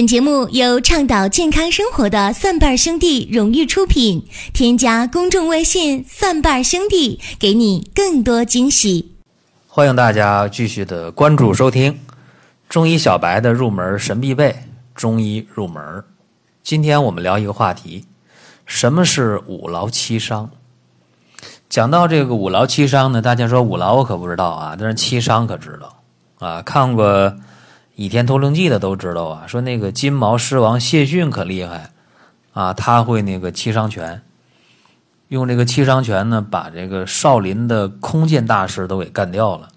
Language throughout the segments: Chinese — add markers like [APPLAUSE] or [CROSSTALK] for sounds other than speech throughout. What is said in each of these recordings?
本节目由倡导健康生活的蒜瓣兄弟荣誉出品。添加公众微信“蒜瓣兄弟”，给你更多惊喜。欢迎大家继续的关注收听中医小白的入门神必备中医入门。今天我们聊一个话题：什么是五劳七伤？讲到这个五劳七伤呢，大家说五劳我可不知道啊，但是七伤可知道啊。看过《倚天屠龙记》的都知道啊，说那个金毛狮王谢逊可厉害啊，他会那个七伤拳，用这个七伤拳呢，把这个少林的空见大师都给干掉了。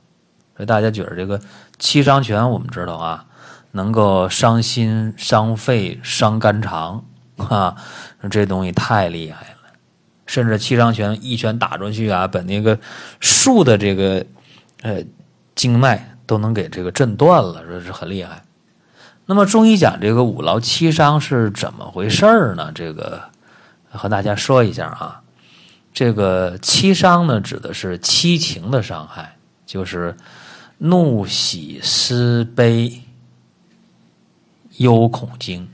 所以大家觉得这个七伤拳，我们知道啊，能够伤心、伤肺、伤肝肠 [LAUGHS] 啊，这东西太厉害了。甚至七伤拳一拳打出去啊，把那个树的这个呃经脉都能给这个震断了，这是很厉害。那么中医讲这个五劳七伤是怎么回事呢？这个和大家说一下啊。这个七伤呢，指的是七情的伤害，就是怒、喜、思、悲、忧、恐、惊。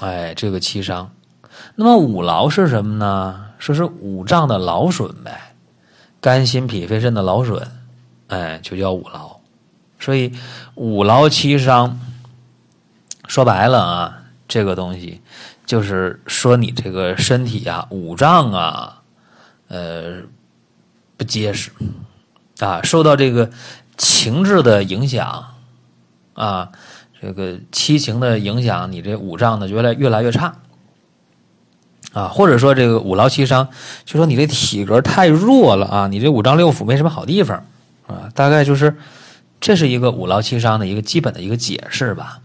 哎，这个七伤。那么五劳是什么呢？说是五脏的劳损呗，肝、心、脾、肺、肾的劳损，哎，就叫五劳。所以五劳七伤，说白了啊，这个东西就是说你这个身体啊，五脏啊，呃，不结实啊，受到这个情志的影响啊，这个七情的影响，你这五脏呢，越来越来越差。啊，或者说这个五劳七伤，就说你这体格太弱了啊，你这五脏六腑没什么好地方啊，大概就是这是一个五劳七伤的一个基本的一个解释吧。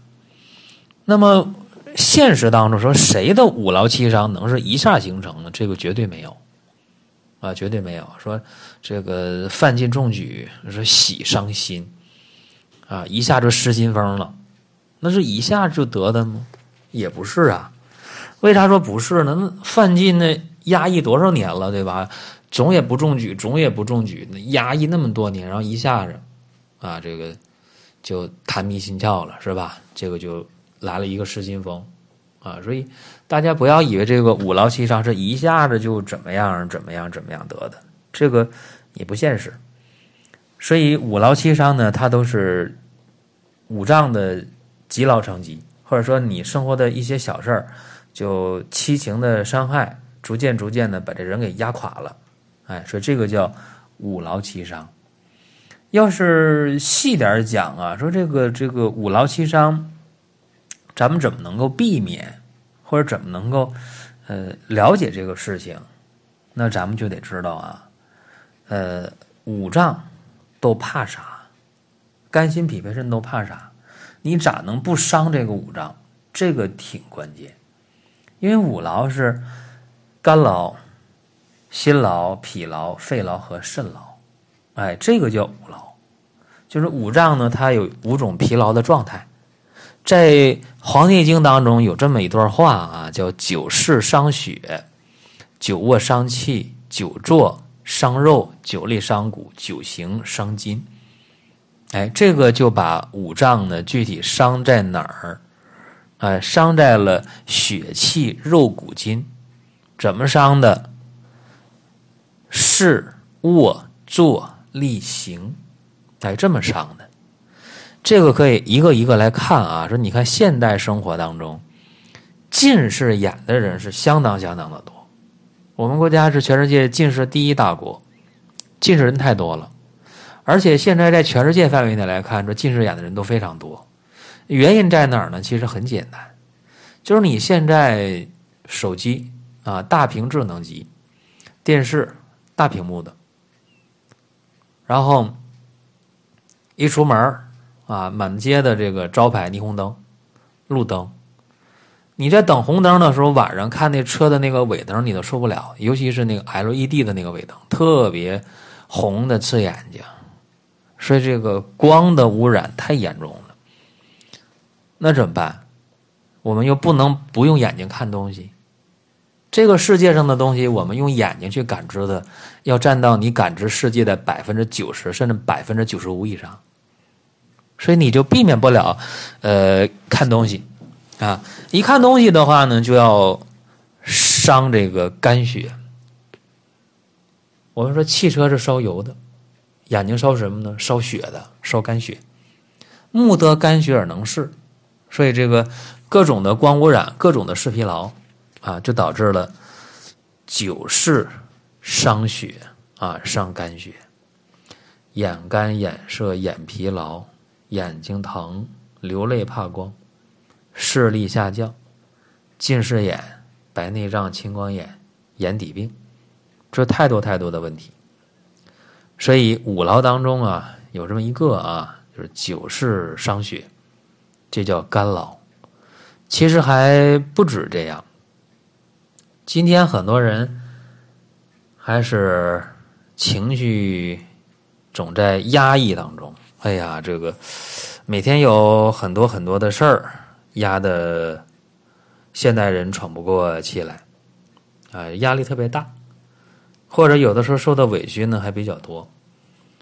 那么现实当中说，谁的五劳七伤能是一下形成的？这个绝对没有啊，绝对没有。说这个范进中举说喜伤心啊，一下就失心疯了，那是一下就得的吗？也不是啊。为啥说不是呢？那范进那压抑多少年了，对吧？总也不中举，总也不中举，那压抑那么多年，然后一下子，啊，这个就痰迷心窍了，是吧？这个就来了一个失心疯，啊，所以大家不要以为这个五劳七伤是一下子就怎么样怎么样怎么样得的，这个也不现实。所以五劳七伤呢，它都是五脏的积劳成疾，或者说你生活的一些小事儿。就七情的伤害，逐渐逐渐的把这人给压垮了，哎，所以这个叫五劳七伤。要是细点讲啊，说这个这个五劳七伤，咱们怎么能够避免，或者怎么能够呃了解这个事情？那咱们就得知道啊，呃，五脏都怕啥？肝心脾肺肾都怕啥？你咋能不伤这个五脏？这个挺关键。因为五劳是肝劳、心劳、脾劳、肺劳和肾劳，哎，这个叫五劳，就是五脏呢，它有五种疲劳的状态。在《黄帝经》当中有这么一段话啊，叫“久视伤血，久卧伤气，久坐伤肉，久立伤骨，久行伤筋”。哎，这个就把五脏呢具体伤在哪儿？哎，伤在了血气肉骨筋，怎么伤的？视卧坐立行，哎，这么上的。这个可以一个一个来看啊。说你看现代生活当中，近视眼的人是相当相当的多。我们国家是全世界近视第一大国，近视人太多了。而且现在在全世界范围内来看，这近视眼的人都非常多。原因在哪儿呢？其实很简单，就是你现在手机啊，大屏智能机、电视大屏幕的，然后一出门啊，满街的这个招牌霓虹灯、路灯，你在等红灯的时候，晚上看那车的那个尾灯，你都受不了，尤其是那个 LED 的那个尾灯，特别红的刺眼睛，所以这个光的污染太严重了。那怎么办？我们又不能不用眼睛看东西。这个世界上的东西，我们用眼睛去感知的，要占到你感知世界的百分之九十，甚至百分之九十五以上。所以你就避免不了，呃，看东西，啊，一看东西的话呢，就要伤这个肝血。我们说汽车是烧油的，眼睛烧什么呢？烧血的，烧肝血。目得肝血而能视，所以这个各种的光污染，各种的视疲劳啊，就导致了久视伤血啊，伤肝血，眼干、眼涩、眼疲劳、眼睛疼、流泪怕光、视力下降、近视眼、白内障、青光眼、眼底病，这太多太多的问题。所以五劳当中啊，有这么一个啊。就是久视伤血，这叫干劳。其实还不止这样。今天很多人还是情绪总在压抑当中。哎呀，这个每天有很多很多的事儿压的现代人喘不过气来，啊，压力特别大，或者有的时候受的委屈呢还比较多，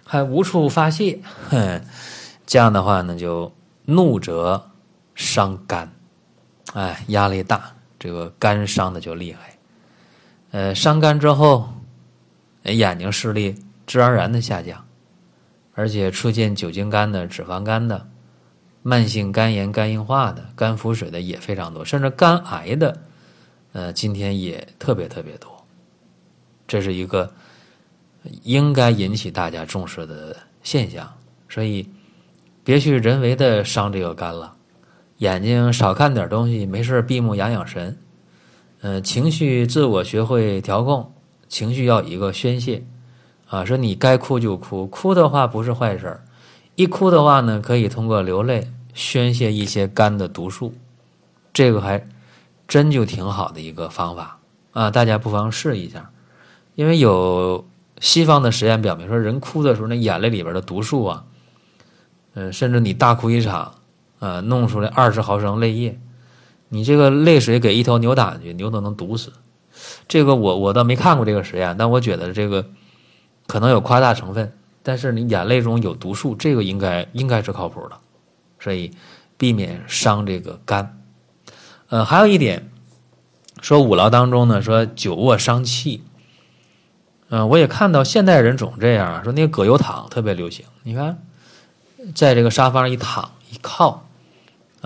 还无处发泄，哼。[LAUGHS] 这样的话呢，就怒则伤肝，哎，压力大，这个肝伤的就厉害。呃，伤肝之后，眼睛视力自然而然的下降，而且出现酒精肝的、脂肪肝的、慢性肝炎、肝硬化的、肝腹水的也非常多，甚至肝癌的，呃，今天也特别特别多。这是一个应该引起大家重视的现象，所以。别去人为的伤这个肝了，眼睛少看点东西，没事闭目养养神。嗯，情绪自我学会调控，情绪要一个宣泄。啊，说你该哭就哭，哭的话不是坏事儿。一哭的话呢，可以通过流泪宣泄一些肝的毒素，这个还真就挺好的一个方法啊！大家不妨试一下，因为有西方的实验表明说，人哭的时候，那眼泪里边的毒素啊。嗯，甚至你大哭一场，啊，弄出来二十毫升泪液，你这个泪水给一头牛打去，牛都能毒死。这个我我倒没看过这个实验，但我觉得这个可能有夸大成分。但是你眼泪中有毒素，这个应该应该是靠谱的，所以避免伤这个肝。呃，还有一点，说五劳当中呢，说久卧伤气。嗯，我也看到现代人总这样，说那个葛优躺特别流行，你看。在这个沙发上一躺一靠，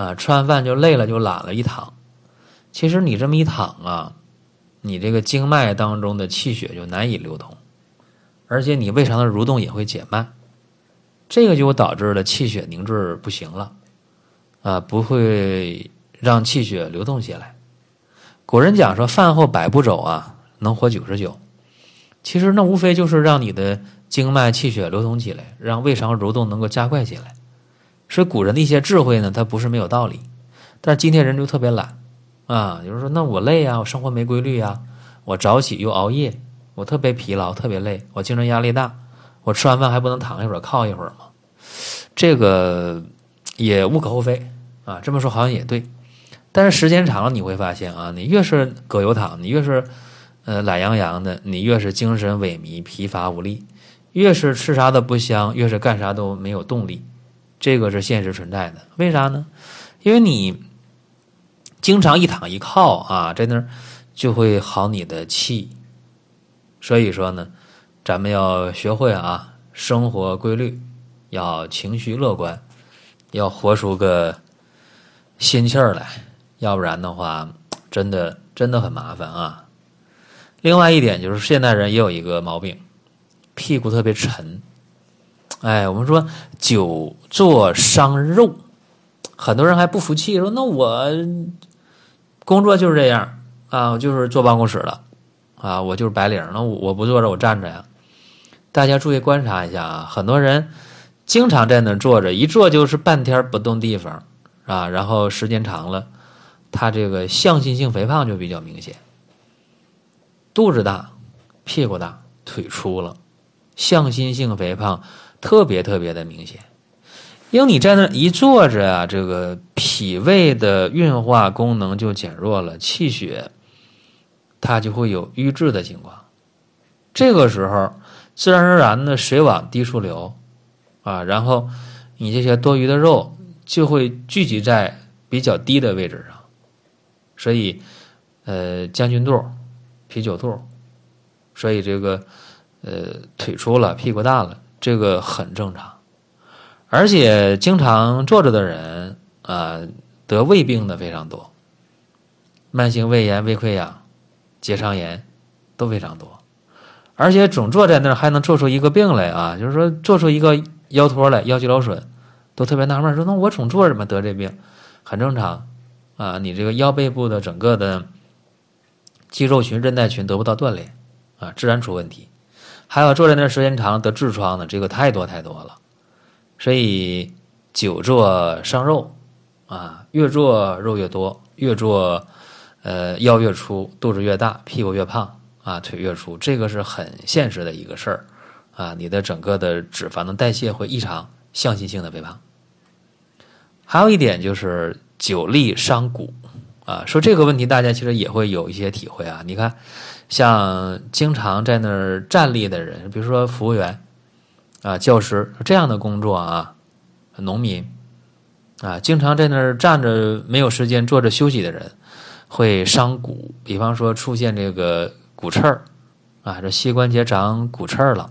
啊，吃完饭就累了就懒了，一躺。其实你这么一躺啊，你这个经脉当中的气血就难以流通，而且你胃肠的蠕动也会减慢，这个就导致了气血凝滞不行了，啊，不会让气血流动起来。古人讲说饭后百步走啊，能活九十九。其实那无非就是让你的。经脉气血流通起来，让胃肠蠕动能够加快起来。所以古人的一些智慧呢，它不是没有道理。但是今天人就特别懒啊，有人说那我累呀，我生活没规律呀，我早起又熬夜，我特别疲劳，特别累，我精神压力大，我吃完饭还不能躺一会儿靠一会儿吗？这个也无可厚非啊，这么说好像也对。但是时间长了你会发现啊，你越是葛优躺，你越是呃懒洋洋的，你越是精神萎靡、疲乏无力。越是吃啥都不香，越是干啥都没有动力，这个是现实存在的。为啥呢？因为你经常一躺一靠啊，在那儿就会耗你的气。所以说呢，咱们要学会啊，生活规律，要情绪乐观，要活出个心气儿来，要不然的话，真的真的很麻烦啊。另外一点就是，现代人也有一个毛病。屁股特别沉，哎，我们说久坐伤肉，很多人还不服气，说那我工作就是这样啊，我就是坐办公室的啊，我就是白领，那我我不坐着，我站着呀。大家注意观察一下啊，很多人经常在那坐着，一坐就是半天不动地方啊，然后时间长了，他这个向心性肥胖就比较明显，肚子大，屁股大，腿粗了。向心性肥胖特别特别的明显，因为你在那一坐着啊，这个脾胃的运化功能就减弱了，气血它就会有瘀滞的情况。这个时候，自然而然的水往低处流啊，然后你这些多余的肉就会聚集在比较低的位置上，所以呃将军肚、啤酒肚，所以这个呃腿粗了、屁股大了，这个很正常。而且经常坐着的人啊，得胃病的非常多，慢性胃炎、胃溃疡、结肠炎都非常多。而且总坐在那儿还能做出一个病来啊，就是说做出一个腰托来，腰肌劳损，都特别纳闷，说那我总坐着怎么得这病？很正常啊，你这个腰背部的整个的肌肉群、韧带群得不到锻炼啊，自然出问题。还有坐在那儿时间长得痔疮的，这个太多太多了。所以久坐伤肉啊，越坐肉越多，越坐呃腰越粗，肚子越大，屁股越胖。啊，腿越粗，这个是很现实的一个事儿，啊，你的整个的脂肪的代谢会异常，向心性的肥胖。还有一点就是久立伤骨，啊，说这个问题大家其实也会有一些体会啊。你看，像经常在那儿站立的人，比如说服务员，啊，教师这样的工作啊，农民，啊，经常在那儿站着没有时间坐着休息的人，会伤骨，比方说出现这个。骨刺儿，啊，这膝关节长骨刺儿了，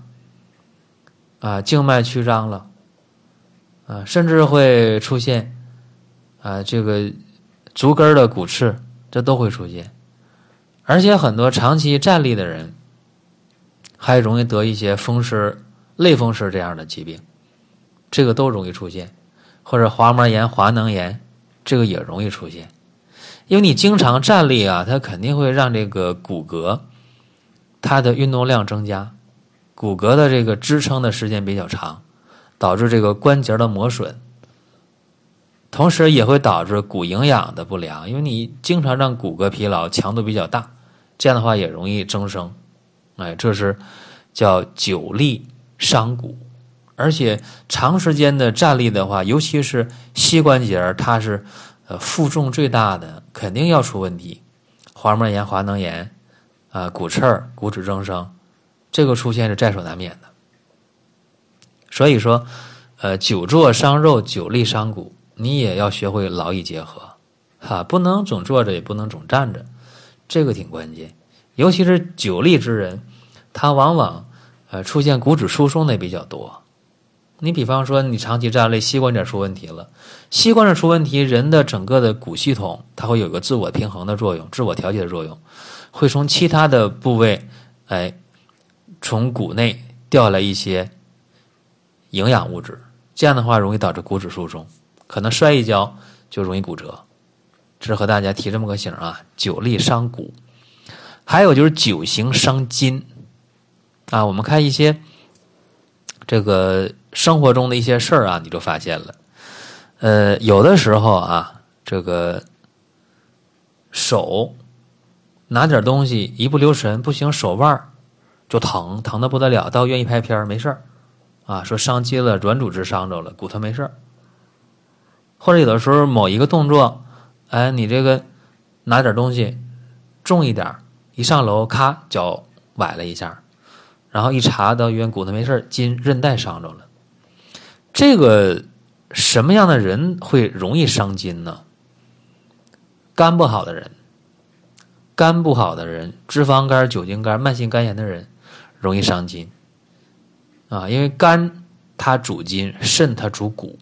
啊，静脉曲张了，啊，甚至会出现，啊，这个足跟的骨刺，这都会出现，而且很多长期站立的人，还容易得一些风湿、类风湿这样的疾病，这个都容易出现，或者滑膜炎、滑囊炎，这个也容易出现，因为你经常站立啊，它肯定会让这个骨骼。它的运动量增加，骨骼的这个支撑的时间比较长，导致这个关节的磨损，同时也会导致骨营养的不良，因为你经常让骨骼疲劳，强度比较大，这样的话也容易增生，哎，这是叫久立伤骨，而且长时间的站立的话，尤其是膝关节，它是呃负重最大的，肯定要出问题，滑膜炎、滑囊炎。啊，骨刺儿、骨质增生，这个出现是在所难免的。所以说，呃，久坐伤肉，久立伤骨，你也要学会劳逸结合，哈，不能总坐着，也不能总站着，这个挺关键。尤其是久立之人，他往往呃出现骨质疏松的比较多。你比方说，你长期站立，膝关节出问题了，膝关节出问题，人的整个的骨系统，它会有个自我平衡的作用，自我调节的作用。会从其他的部位，哎，从骨内调来一些营养物质，这样的话容易导致骨质疏松，可能摔一跤就容易骨折。这是和大家提这么个醒啊，久立伤骨。还有就是久行伤筋啊，我们看一些这个生活中的一些事儿啊，你就发现了，呃，有的时候啊，这个手。拿点东西一不留神不行，手腕就疼，疼的不得了。到医院一拍片没事儿，啊，说伤筋了，软组织伤着了，骨头没事儿。或者有的时候某一个动作，哎，你这个拿点东西重一点，一上楼咔脚崴了一下，然后一查到医院骨头没事筋韧带伤着了。这个什么样的人会容易伤筋呢？肝不好的人。肝不好的人，脂肪肝、酒精肝、慢性肝炎的人，容易伤筋啊。因为肝它主筋，肾它主骨，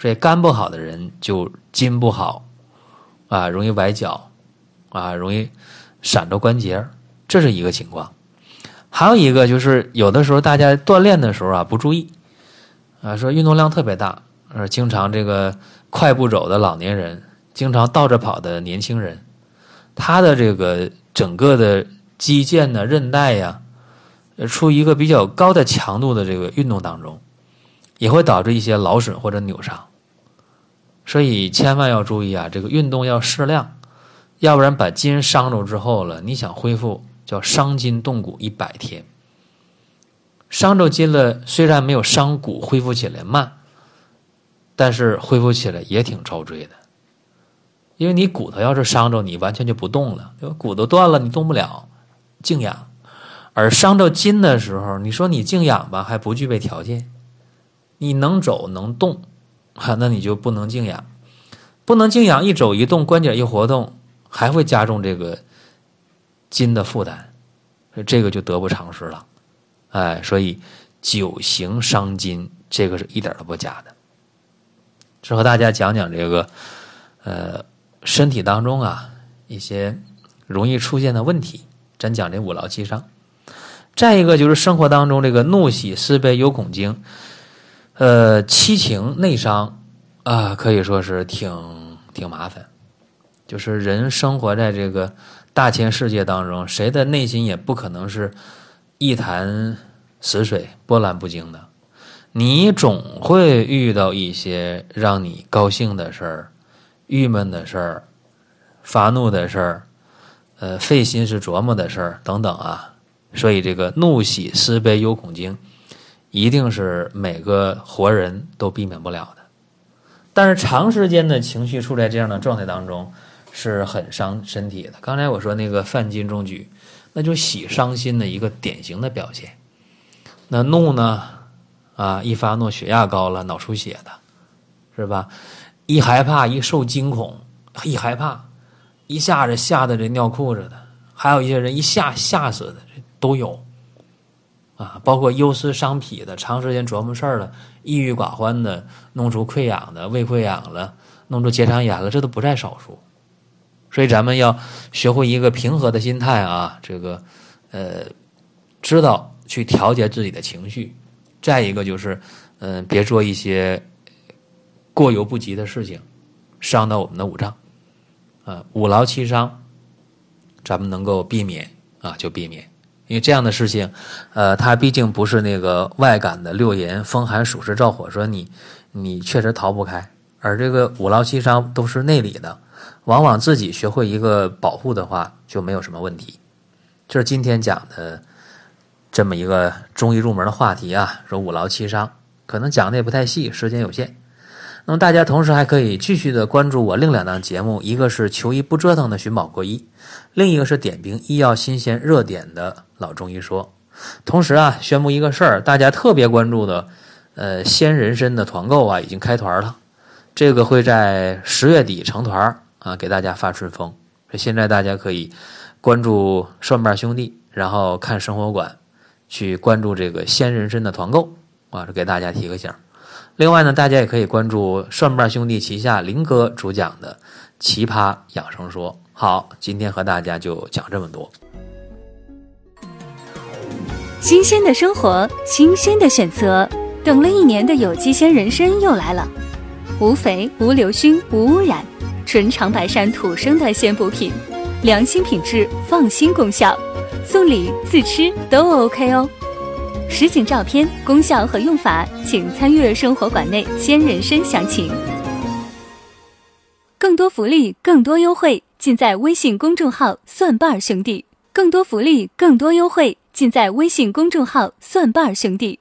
所以肝不好的人就筋不好啊，容易崴脚啊，容易闪着关节，这是一个情况。还有一个就是有的时候大家锻炼的时候啊不注意啊，说运动量特别大，呃，经常这个快步走的老年人，经常倒着跑的年轻人。他的这个整个的肌腱呢、韧带呀，处于一个比较高的强度的这个运动当中，也会导致一些劳损或者扭伤。所以千万要注意啊，这个运动要适量，要不然把筋伤着之后了，你想恢复叫伤筋动骨一百天。伤着筋了，虽然没有伤骨恢复起来慢，但是恢复起来也挺遭罪的。因为你骨头要是伤着，你完全就不动了，骨头断了，你动不了，静养。而伤着筋的时候，你说你静养吧，还不具备条件。你能走能动，哈，那你就不能静养。不能静养，一走一动，关节一活动，还会加重这个筋的负担，这个就得不偿失了。哎，所以久行伤筋，这个是一点都不假的。是和大家讲讲这个，呃，身体当中啊一些容易出现的问题。咱讲这五劳七伤。再一个就是生活当中这个怒喜思悲忧恐惊，呃，七情内伤啊，可以说是挺挺麻烦。就是人生活在这个大千世界当中，谁的内心也不可能是一潭死水、波澜不惊的。你总会遇到一些让你高兴的事儿、郁闷的事儿、发怒的事儿、呃费心思琢磨的事儿等等啊。所以，这个怒喜思悲忧恐惊，一定是每个活人都避免不了的。但是，长时间的情绪处在这样的状态当中。是很伤身体的。刚才我说那个犯金中举，那就喜伤心的一个典型的表现。那怒呢？啊，一发怒血压高了，脑出血的，是吧？一害怕，一受惊恐，一害怕，一下子吓得这尿裤子的，还有一些人一吓吓死的，这都有。啊，包括忧思伤脾的，长时间琢磨事儿了，抑郁寡欢的，弄出溃疡的，胃溃疡了，弄出结肠炎了，这都不在少数。所以咱们要学会一个平和的心态啊，这个，呃，知道去调节自己的情绪。再一个就是，嗯，别做一些过犹不及的事情，伤到我们的五脏。啊，五劳七伤，咱们能够避免啊，就避免。因为这样的事情，呃，它毕竟不是那个外感的六淫、风寒、暑湿、燥火，说你你确实逃不开。而这个五劳七伤都是内里的。往往自己学会一个保护的话，就没有什么问题。这是今天讲的这么一个中医入门的话题啊，说五劳七伤，可能讲的也不太细，时间有限。那么大家同时还可以继续的关注我另两档节目，一个是求医不折腾的寻宝国医，另一个是点评医药新鲜热点的老中医说。同时啊，宣布一个事儿，大家特别关注的，呃，鲜人参的团购啊，已经开团了，这个会在十月底成团。啊，给大家发春风。现在大家可以关注蒜瓣兄弟，然后看生活馆，去关注这个鲜人参的团购啊，给大家提个醒。另外呢，大家也可以关注蒜瓣兄弟旗下林哥主讲的《奇葩养生说》。好，今天和大家就讲这么多。新鲜的生活，新鲜的选择，等了一年的有机鲜人参又来了，无肥、无硫熏、无污染。纯长白山土生的鲜补品，良心品质，放心功效，送礼自吃都 OK 哦。实景照片、功效和用法，请参阅生活馆内鲜人参详情。更多福利，更多优惠，尽在微信公众号“蒜瓣兄弟”。更多福利，更多优惠，尽在微信公众号“蒜瓣兄弟”。